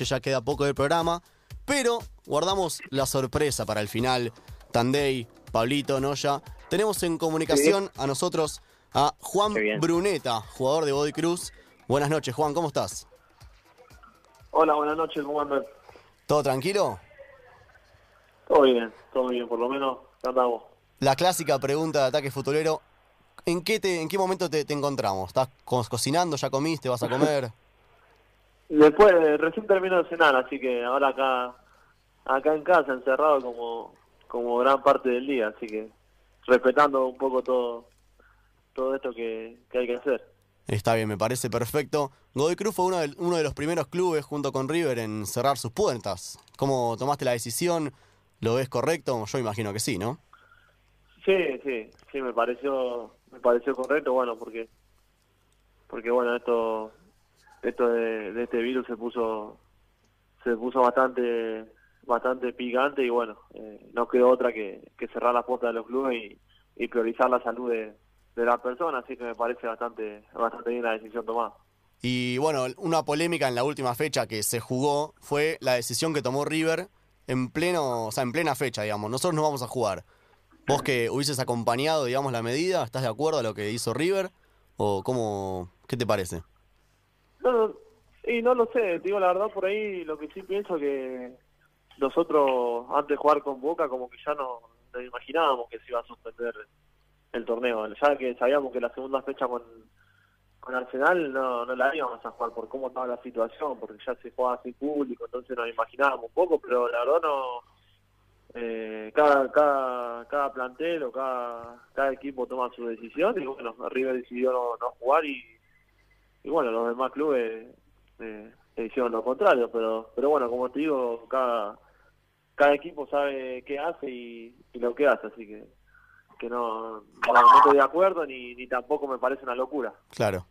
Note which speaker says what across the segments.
Speaker 1: noche, ya queda poco del programa, pero guardamos la sorpresa para el final. Tandey, Pablito, Noya. Tenemos en comunicación a nosotros a Juan Bruneta, jugador de Body Cruz. Buenas noches, Juan, ¿cómo estás?
Speaker 2: Hola, buenas noches, ¿cómo?
Speaker 1: ¿Todo tranquilo?
Speaker 2: Todo bien, todo bien, por lo menos andamos.
Speaker 1: La clásica pregunta de ataque futbolero, ¿en qué, te, en qué momento te, encontramos? ¿Estás cocinando? ¿Ya comiste? ¿Vas a comer?
Speaker 2: Después, recién termino de cenar, así que ahora acá acá en casa, encerrado como, como gran parte del día, así que respetando un poco todo todo esto que, hay que hacer.
Speaker 1: Está bien, me parece perfecto. Godoy Cruz fue uno de, uno de los primeros clubes junto con River en cerrar sus puertas. ¿Cómo tomaste la decisión? ¿Lo ves correcto? Yo imagino que sí, ¿no?
Speaker 2: Sí, sí, sí, me pareció, me pareció correcto, bueno, porque, porque bueno, esto, esto de, este virus se puso, se puso bastante, bastante picante y bueno, eh, no quedó otra que, cerrar las puertas de los clubes y, priorizar la salud de, de la persona, así que me parece bastante, bastante bien la decisión tomada.
Speaker 1: Y bueno, una polémica en la última fecha que se jugó fue la decisión que tomó River en pleno, o sea, en plena fecha, digamos. Nosotros no vamos a jugar. ¿Vos que hubieses acompañado, digamos, la medida, estás de acuerdo a lo que hizo River? ¿O cómo, qué te parece?
Speaker 2: No, y no lo sé, digo la verdad, por ahí lo que sí pienso que nosotros antes de jugar con Boca como que ya no, no imaginábamos que se iba a suspender el torneo. Ya que sabíamos que la segunda fecha con, con Arsenal no, no la íbamos a jugar por cómo estaba la situación, porque ya se jugaba sin público, entonces nos imaginábamos un poco, pero la verdad no... Eh, cada, cada, cada plantel o cada, cada equipo toma su decisión y bueno, River decidió no, no jugar y, y bueno, los demás clubes eh, hicieron lo contrario, pero pero bueno, como te digo, cada, cada equipo sabe qué hace y lo que hace, así que que no, no, estoy de acuerdo ni, ni tampoco me parece una locura.
Speaker 1: Claro,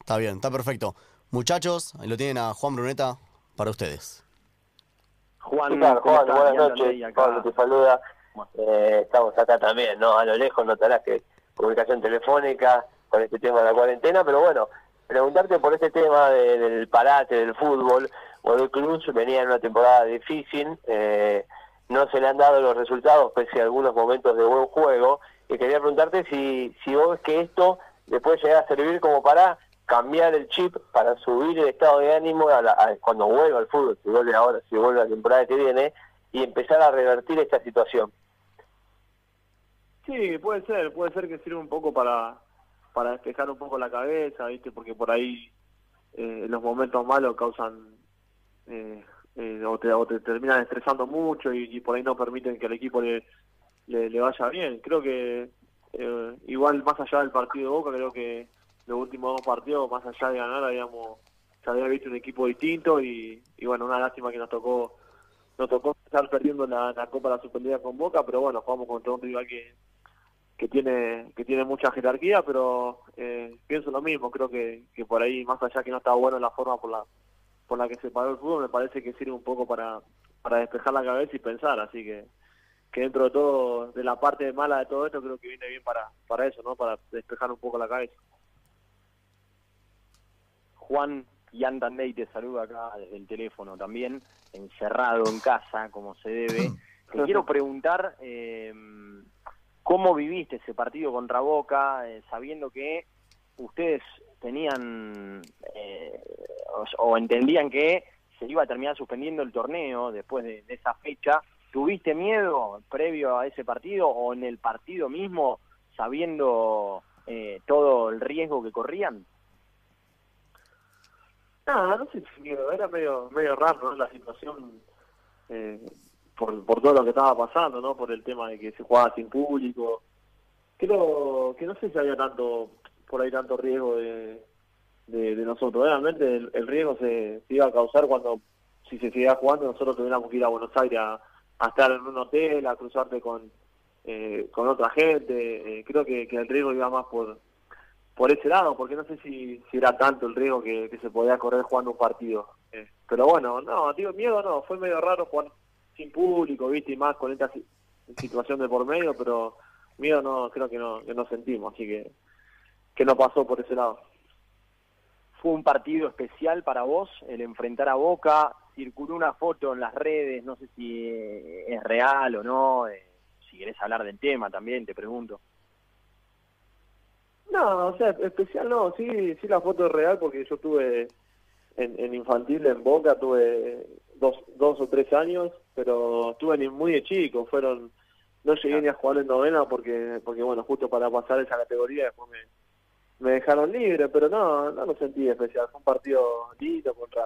Speaker 1: está bien, está perfecto. Muchachos, ahí lo tienen a Juan Bruneta para ustedes.
Speaker 3: Juan, Juan buenas noches. Pablo te saluda. Eh, estamos acá también, ¿no? A lo lejos notarás que comunicación telefónica con este tema de la cuarentena, pero bueno, preguntarte por este tema del parate del fútbol. el Cruz venía en una temporada difícil, eh, no se le han dado los resultados pese a algunos momentos de buen juego. Y quería preguntarte si, si vos ves que esto le puede llegar a servir como para cambiar el chip, para subir el estado de ánimo a cuando vuelva al fútbol, si vuelve ahora, si vuelve la temporada que viene, y empezar a revertir esta situación.
Speaker 2: Sí, puede ser, puede ser que sirva un poco para, para despejar un poco la cabeza, ¿viste? Porque por ahí eh, los momentos malos causan eh, eh, o, te, o, te, terminan estresando mucho y, por ahí no permiten que el equipo le, le, vaya bien. Creo que eh, igual más allá del partido de Boca, creo que los últimos dos partidos, más allá de ganar, habíamos se había visto un equipo distinto y, bueno, una lástima que nos tocó nos tocó estar perdiendo la, la Copa de la Superliga con Boca, pero bueno, jugamos contra un rival que que tiene que tiene mucha jerarquía, pero eh, pienso lo mismo, creo que, que por ahí, más allá que no estaba bueno la forma por la por la que se paró el fútbol me parece que sirve un poco para, para despejar la cabeza y pensar, así que que dentro de todo, de la parte mala de todo esto, creo que viene bien para, para eso, ¿no? Para despejar un poco la cabeza.
Speaker 4: Juan Ian te saluda acá desde el teléfono también, encerrado en casa, como se debe. Te quiero preguntar eh, cómo viviste ese partido contra Boca, eh, sabiendo que ustedes tenían eh, o, entendían que se iba a terminar suspendiendo el torneo después de, esa fecha. ¿Tuviste miedo previo a ese partido o en el partido mismo, sabiendo eh, todo el riesgo que corrían?
Speaker 2: Nada, no sé si era medio, medio raro la situación eh, por, por todo lo que estaba pasando, ¿no? Por el tema de que se jugaba sin público. Creo que no sé si había tanto por ahí tanto riesgo de, de, nosotros. Realmente el, riesgo se, iba a causar cuando, si se siguiera jugando, nosotros tuviéramos que ir a Buenos Aires a, estar en un hotel, a cruzarte con, eh, con otra gente. Eh, creo que, el riesgo iba más por por ese lado, porque no sé si, si era tanto el riesgo que, se podía correr jugando un partido. Eh, pero bueno, no, digo, miedo no, fue medio raro jugar sin público, viste, y más con esta situación de por medio, pero miedo no, creo que no, que no sentimos, así que que no pasó por ese lado.
Speaker 4: ¿Fue un partido especial para vos el enfrentar a Boca circuló una foto en las redes, no sé si es real o no, si querés hablar del tema también, te pregunto.
Speaker 2: No, o sea, especial no, sí, sí la foto es real porque yo tuve en, infantil en Boca, tuve dos, dos o tres años, pero estuve muy de chico, fueron, no llegué ni a jugar en novena porque, porque bueno, justo para pasar esa categoría después me, me dejaron libre, pero no, no lo sentí especial, fue un partido lindo contra,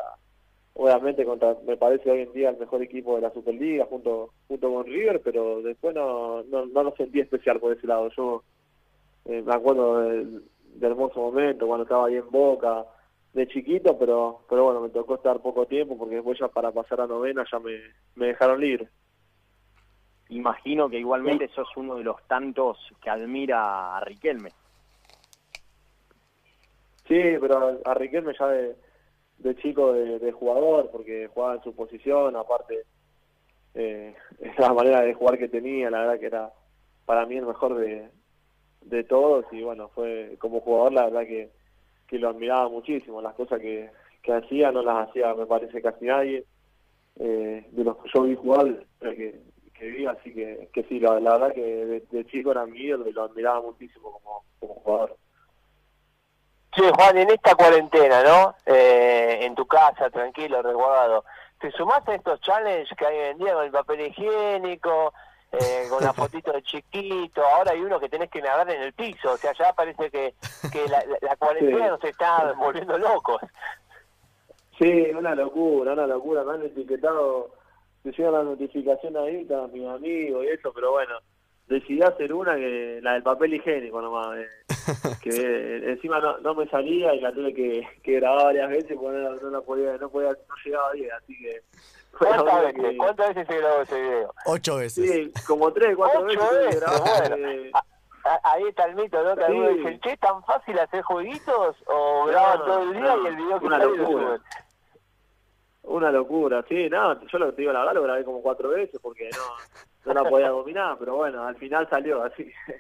Speaker 2: obviamente contra, me parece hoy en día el mejor equipo de la Superliga junto, junto con River, pero después no, no, no lo sentí especial por ese lado, yo eh, me acuerdo del, hermoso momento cuando estaba ahí en Boca de chiquito, pero pero bueno, me tocó estar poco tiempo porque después ya para pasar a novena ya me, me dejaron libre.
Speaker 4: Imagino que igualmente sos uno de los tantos que admira a Riquelme.
Speaker 2: Sí, pero a Riquelme ya de, de chico de, jugador, porque jugaba en su posición, aparte eh, la manera de jugar que tenía, la verdad que era para mí el mejor de, de todos y bueno, fue como jugador la verdad que, que lo admiraba muchísimo, las cosas que, que hacía no las hacía me parece casi nadie, eh, de los que yo vi jugar que, que vi, así que, que sí, la, verdad que de, chico era mi y lo admiraba muchísimo como, jugador.
Speaker 3: Sí, Juan, en esta cuarentena, ¿no? Eh, en tu casa, tranquilo, resguardado, ¿te sumás a estos challenges que hay hoy en día el papel higiénico, eh, con la fotito de chiquito, ahora hay uno que tenés que nadar en el piso, o sea, ya parece que, que la, la cuarentena nos está volviendo locos.
Speaker 2: Sí, una locura, una locura, me han etiquetado, me llega la notificación ahí, a mis amigos y eso, pero bueno, decidí hacer una que la del papel higiénico nomás, eh, que encima no, no, me salía y la tuve que, que grabar varias veces porque no, no, la podía, no podía, no llegaba bien, así que
Speaker 3: ¿Cuántas veces, ¿Cuántas veces se grabó ese video?
Speaker 1: Ocho veces.
Speaker 2: Sí, como tres, cuatro veces. veces
Speaker 3: bueno. Ahí está el mito, ¿no? Que sí. algunos dicen, che, ¿es tan fácil hacer jueguitos? ¿O graban todo el día y el video que
Speaker 2: una locura. Una locura, sí, no, yo lo que te digo la verdad lo grabé como cuatro veces porque no, no la podía dominar, pero bueno, al final salió así.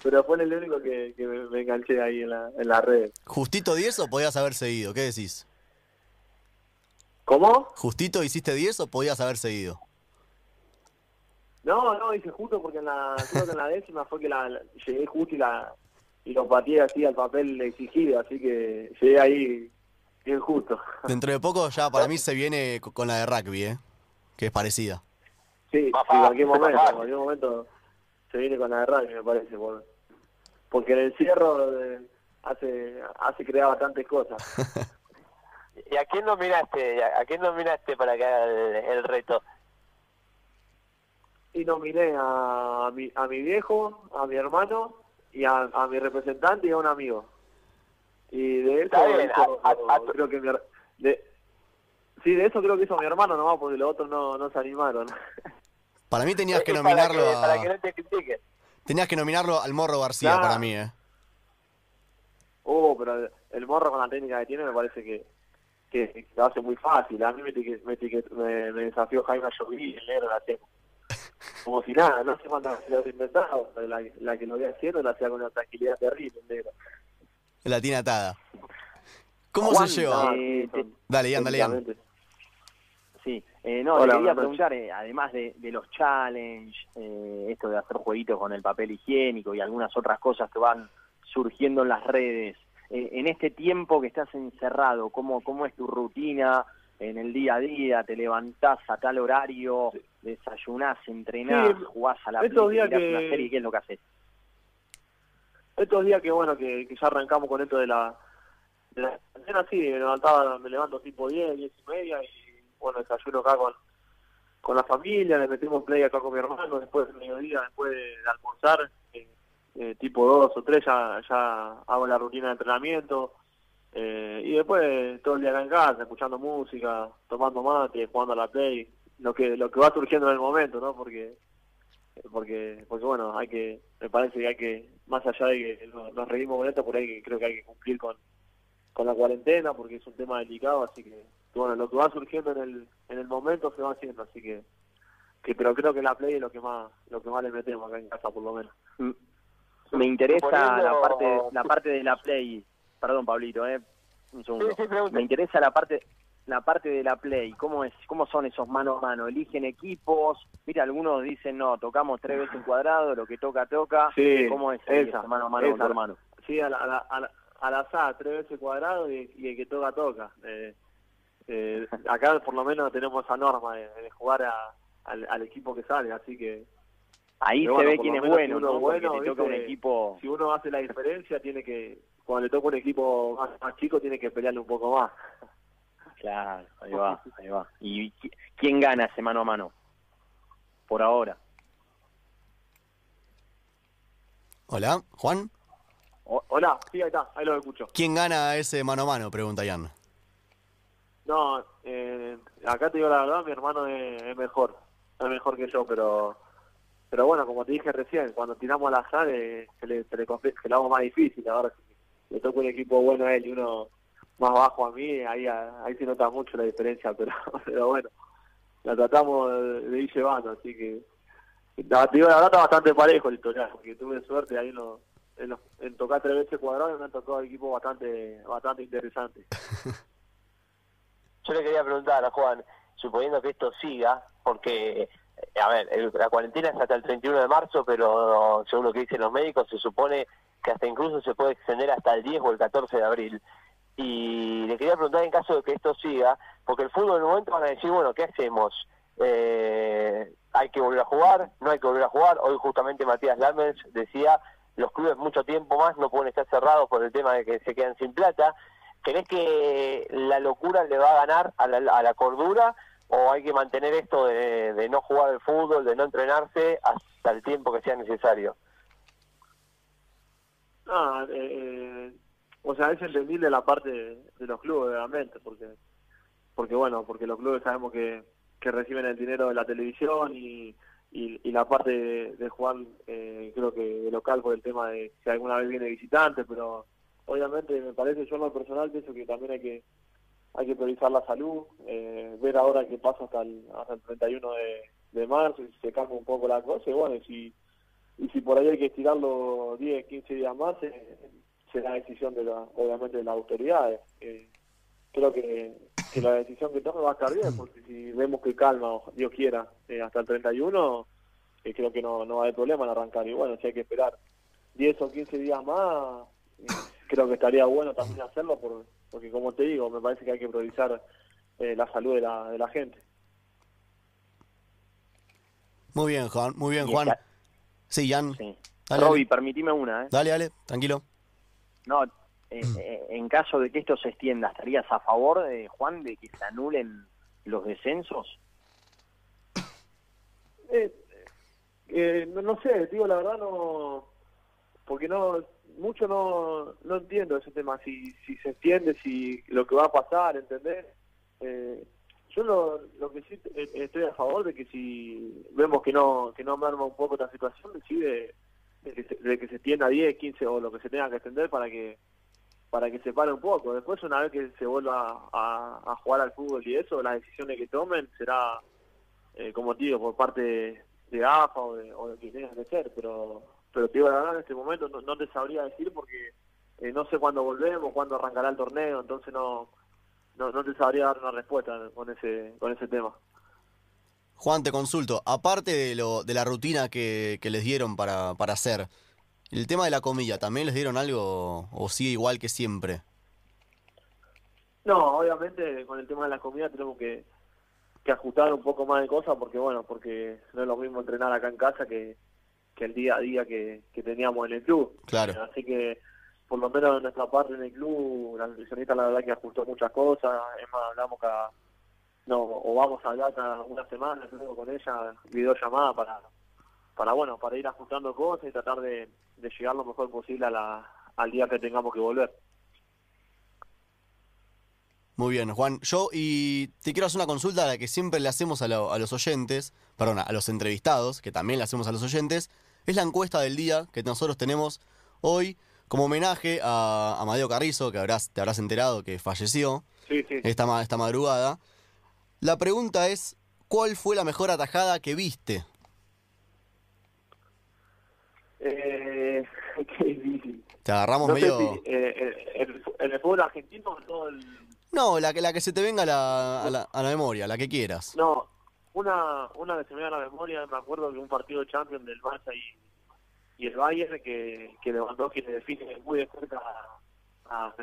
Speaker 2: Pero fue el único que, que me, me, enganché ahí en la, en la red.
Speaker 1: ¿Justito 10 o podías haber seguido? ¿Qué decís?
Speaker 2: ¿Cómo?
Speaker 1: ¿Justito hiciste 10 o podías haber seguido?
Speaker 2: No, no, hice justo porque en la, creo que en la décima fue que la, llegué justo y la y lo pateé así al papel exigido, así que llegué ahí bien justo.
Speaker 1: Dentro de poco ya para mí se viene con la de rugby, ¿eh? que es parecida.
Speaker 2: Sí, en cualquier momento, en cualquier momento se viene con la de rugby, me parece, porque en el encierro eh, hace, hace crear bastantes cosas.
Speaker 3: ¿Y a quién nominaste? ¿A quién nominaste para que haga el, reto?
Speaker 2: Y nominé a mi, a mi viejo, a mi hermano y a, a mi representante y a un amigo. Y de eso, creo que mi, de, sí, de eso creo que hizo mi hermano nomás, porque los otros no, no se animaron.
Speaker 1: Para mí tenías que nominarlo
Speaker 3: a... Para que no te critiquen.
Speaker 1: Tenías que nominarlo al Morro García para mí, ¿eh?
Speaker 2: Oh, pero el Morro con la técnica que tiene me parece que que, lo hace muy fácil. A mí me, me, me, desafió Jaime Ayoví, el negro la tengo. Como si nada, no sé cuántas se lo inventado, la, la que lo voy haciendo la hacía con una tranquilidad terrible, el negro.
Speaker 1: La tiene atada. ¿Cómo se lleva?
Speaker 4: Eh,
Speaker 1: dale, Ian, dale, Ian.
Speaker 4: Sí, eh, no, le quería preguntar, eh, además de, de, los challenge, eh, esto de hacer jueguitos con el papel higiénico y algunas otras cosas que van surgiendo en las redes, eh, en este tiempo que estás encerrado, ¿cómo, ¿cómo es tu rutina en el día a día? ¿Te levantás a tal horario, desayunás, entrenás, jugás a la
Speaker 2: estos días
Speaker 4: que... una serie? ¿Qué es lo que haces?
Speaker 2: Estos días que, bueno, que, ya arrancamos con esto de la... De la sí, me levantaba, me levanto tipo 10, 10 y media y, bueno, desayuno acá con, con la familia, le metemos play acá con mi hermano después del mediodía, después de, almorzar, eh, tipo dos o tres ya, ya hago la rutina de entrenamiento eh, y después todo el día en casa, escuchando música, tomando mate, jugando a la play, lo que lo que va surgiendo en el momento, ¿no? Porque porque porque bueno, hay que me parece que hay que más allá de que nos reímos con esto, por ahí creo que hay que cumplir con con la cuarentena porque es un tema delicado, así que bueno, lo que va surgiendo en el en el momento se va haciendo, así que que pero creo que la play es lo que más lo que más le metemos acá en casa por lo menos.
Speaker 4: Mm. Me interesa la parte la parte de la play. Perdón, Pablito, eh. Un segundo. Me interesa la parte la parte de la play, ¿cómo es, cómo son esos mano a mano? ¿Eligen equipos? Mira, algunos dicen, no, tocamos tres veces un cuadrado, lo que toca, toca.
Speaker 2: Sí,
Speaker 4: ¿Cómo es esa, mano a mano tu hermano?
Speaker 2: Sí, a la, a la, al azar, tres veces cuadrado y, el que toca, toca. Eh, eh, acá por lo menos tenemos esa norma de, jugar al, equipo que sale, así que...
Speaker 4: Ahí se ve quién es bueno, ¿no?
Speaker 2: bueno toca un equipo... Si uno hace la diferencia, tiene que... Cuando le toca un equipo más, chico, tiene que pelearle un poco más.
Speaker 4: Claro, ahí va, ahí va. ¿Y quién gana ese mano a mano? Por ahora.
Speaker 1: Hola, Juan.
Speaker 2: hola, sí, ahí está, ahí lo escucho.
Speaker 1: ¿Quién gana ese mano a mano? Pregunta Jan.
Speaker 2: No, eh, acá te digo la verdad, mi hermano es, mejor, es mejor que yo, pero pero bueno, como te dije recién, cuando tiramos al azar, eh, se, le, se, le, lo hago más difícil. Ahora, le toca un equipo bueno a él y uno más bajo a mí, ahí ahí se nota mucho la diferencia, pero pero bueno, la tratamos de, ir llevando, así que la, digo, la verdad está bastante parejo el historial, porque tuve suerte ahí en, en, tocar tres veces cuadrado me han tocado equipos bastante bastante interesantes.
Speaker 3: Yo le quería preguntar a Juan, suponiendo que esto siga, porque, a ver, la cuarentena es hasta el 31 de marzo, pero según lo que dicen los médicos, se supone que hasta incluso se puede extender hasta el 10 o el 14 de abril. Y le quería preguntar en caso de que esto siga, porque el fútbol en un momento van a decir, bueno, ¿qué hacemos? Eh, ¿Hay que volver a jugar? ¿No hay que volver a jugar? Hoy justamente Matías Lamens decía, los clubes mucho tiempo más no pueden estar cerrados por el tema de que se quedan sin plata. ¿Crees que la locura le va a ganar a la, cordura o hay que mantener esto de, no jugar al fútbol, de no entrenarse hasta el tiempo que sea necesario?
Speaker 2: Ah, eh, o sea, es entendible la parte de, los clubes, obviamente, porque, porque bueno, porque los clubes sabemos que, que reciben el dinero de la televisión y, y, la parte de, jugar, eh, creo que de local por el tema de si alguna vez viene visitante, pero obviamente me parece yo en lo personal pienso que también hay que hay que priorizar la salud, eh, ver ahora qué pasa hasta el, hasta el 31 de, de marzo, si se cambia un poco la cosa, y bueno, y si, y si por ahí hay que estirarlo 10, 15 días más, eh, será decisión de la, obviamente de las autoridades. Eh, creo que, la decisión que tome va a estar bien, porque si vemos que calma, Dios quiera, hasta el 31, creo que no, no va a haber problema en arrancar. Y bueno, si hay que esperar 10 o 15 días más, creo que estaría bueno también hacerlo por, porque como te digo, me parece que hay que priorizar eh, la salud de la, de la gente.
Speaker 1: Muy bien, Juan. Muy bien, Juan. Sí, Jan.
Speaker 4: Sí. Roby, permitime una. ¿eh?
Speaker 1: Dale, dale, tranquilo.
Speaker 4: No, eh, eh, en caso de que esto se extienda, ¿estarías a favor, de Juan, de que se anulen los descensos?
Speaker 2: no, no sé, digo la verdad, no. Porque no mucho no, no entiendo ese tema, si, si se entiende, si lo que va a pasar, entender. Eh, yo lo, lo que sí eh, estoy a favor de que si vemos que no que no merma un poco esta situación, decide de, que se, de que se extienda 10, 15 o lo que se tenga que extender para que para que se pare un poco. Después, una vez que se vuelva a, jugar al fútbol y eso, las decisiones que tomen será, eh, como digo, por parte de, AFA o de, o de quien tenga que ser, pero pero te digo la verdad en este momento no, te sabría decir porque eh, no sé cuándo volvemos, cuándo arrancará el torneo, entonces no, no, te sabría dar una respuesta con ese, con ese tema.
Speaker 1: Juan, te consulto, aparte de, lo, de la rutina que, que les dieron para, para hacer, el tema de la comida, ¿también les dieron algo o sigue igual que siempre?
Speaker 2: No, obviamente con el tema de la comida tenemos que, que ajustar un poco más de cosas porque, bueno, porque no es lo mismo entrenar acá en casa que, que el día a día que, teníamos en el club.
Speaker 1: Claro.
Speaker 2: Así que, por lo menos en nuestra parte en el club, la nutricionista la verdad que ajustó muchas cosas, es más, hablamos cada, no, o vamos a hablar cada una semana luego con ella, videollamada para, para bueno, para ir ajustando cosas y tratar de, llegar lo mejor posible a la, al día que tengamos que volver.
Speaker 1: Muy bien, Juan. Yo y te quiero hacer una consulta a la que siempre le hacemos a, a los oyentes, perdón, a los entrevistados, que también le hacemos a los oyentes, es la encuesta del día que nosotros tenemos hoy como homenaje a Amadeo Carrizo, que habrás, te habrás enterado que falleció Esta, esta madrugada. La pregunta es, ¿cuál fue la mejor atajada que viste?
Speaker 2: Eh, qué difícil.
Speaker 1: Te agarramos medio...
Speaker 2: Eh, en el fútbol argentino todo el...
Speaker 1: No, la que, la que se te venga a la, a la, a la memoria, la que quieras.
Speaker 2: No, una, una que se me da la memoria, me acuerdo que un partido de Champions del Barça y, y el Bayern que, que Lewandowski le define muy de cerca a, a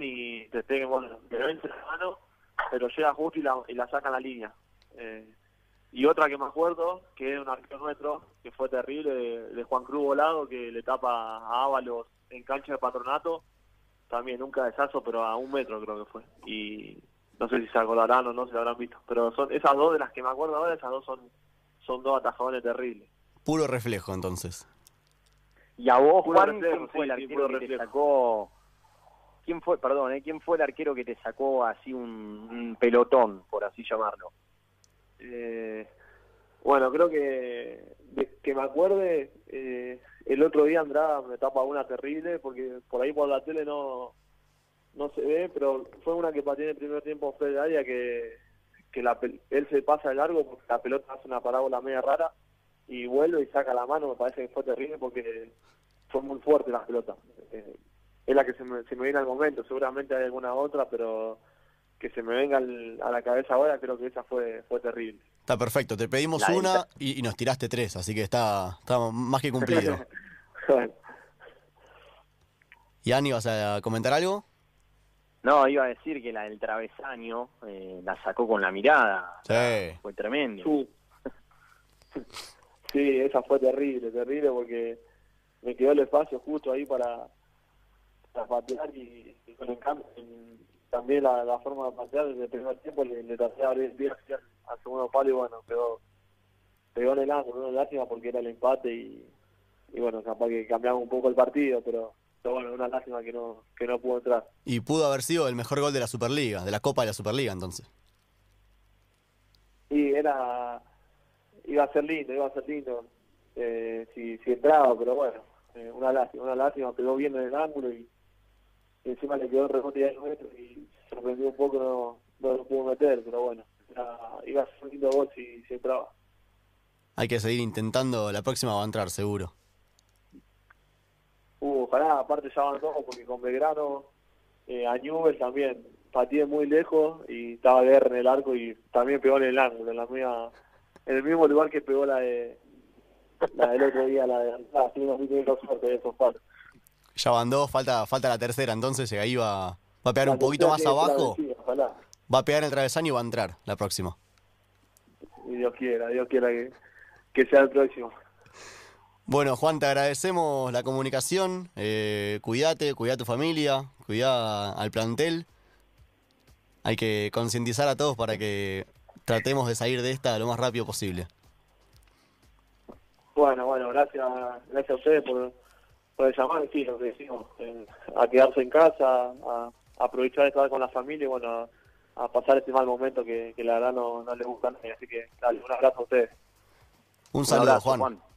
Speaker 2: y Stegen, bueno, le vence la mano, pero llega justo y la, y la saca a la línea. Eh, y otra que me acuerdo, que es un arquero nuestro, que fue terrible, de, Juan Cruz Volado, que le tapa a Ábalos en cancha de patronato, también un cabezazo, pero a un metro creo que fue. Y no sé si se acordarán o no, se lo habrán visto, pero son esas dos de las que me acuerdo ahora, esas dos son, son dos atajadores terribles.
Speaker 1: Puro reflejo entonces.
Speaker 4: Y a vos, Juan, ¿quién fue el arquero que te sacó? ¿Quién fue, perdón, eh, quién fue el arquero que te sacó así un pelotón, por así llamarlo?
Speaker 2: Eh, bueno, creo que que me acuerde, eh, el otro día Andrada me tapa una terrible, porque por ahí por la tele no no se ve, pero fue una que pateé en el primer tiempo fue de área que, que la, él se pasa de largo porque la pelota hace una parábola media rara y vuelve y saca la mano, me parece que fue terrible porque fue muy fuerte las pelotas. Eh, es la que se me, se me viene al momento, seguramente hay alguna otra, pero que se me venga a la cabeza ahora, creo que esa fue, fue terrible.
Speaker 1: Está perfecto, te pedimos una y, nos tiraste tres, así que está, está más que cumplido. ¿Y Ani, vas a comentar algo?
Speaker 4: No, iba a decir que la del travesaño eh, la sacó con la mirada. Sí. Fue tremendo.
Speaker 2: Sí. esa fue terrible, terrible porque me quedó el espacio justo ahí para, para patear y, con el cambio, también la, la, forma de patear desde el primer tiempo le, le traté de abrir bien al segundo palo y bueno, quedó, pegó en el ángulo, una lástima porque era el empate y, y bueno, capaz que cambiamos un poco el partido, pero, pero bueno, una lástima que no, que no pudo entrar.
Speaker 1: Y pudo haber sido el mejor gol de la Superliga, de la Copa de la Superliga entonces.
Speaker 2: Y era, iba a ser lindo, iba a ser lindo eh, si, si entraba, pero bueno, eh, una lástima, una lástima, pegó bien en el ángulo y encima le quedó el rebote de nuestro y sorprendió un poco, no, no lo pudo meter, pero bueno, iba a ser un lindo gol si, si entraba.
Speaker 1: Hay que seguir intentando, la próxima va a entrar seguro.
Speaker 2: Uh, ojalá, aparte ya van dos, porque con Belgrano, eh, a Newell también pateé muy lejos y estaba Guerra en el arco y también pegó en el ángulo, en la mía, en el mismo lugar que pegó la de la del otro día, la de ah, sí, no, suerte de esos palos.
Speaker 1: Ya van dos, falta, falta la tercera, entonces ahí va, va a pegar un poquito más abajo. Va a pegar el travesaño y va a entrar la próxima.
Speaker 2: Y Dios quiera, Dios quiera que, que sea el próximo.
Speaker 1: Bueno, Juan, te agradecemos la comunicación. Eh, cuídate, cuida a tu familia, cuida al plantel. Hay que concientizar a todos para que tratemos de salir de esta lo más rápido posible.
Speaker 2: Bueno, bueno, gracias, gracias a ustedes por, por llamar, sí, lo que decimos, a quedarse en casa, a, aprovechar de estar con la familia y bueno, a, pasar este mal momento que, la verdad no, no le gusta a nadie. Así que dale, un abrazo a ustedes.
Speaker 1: Un saludo, Juan.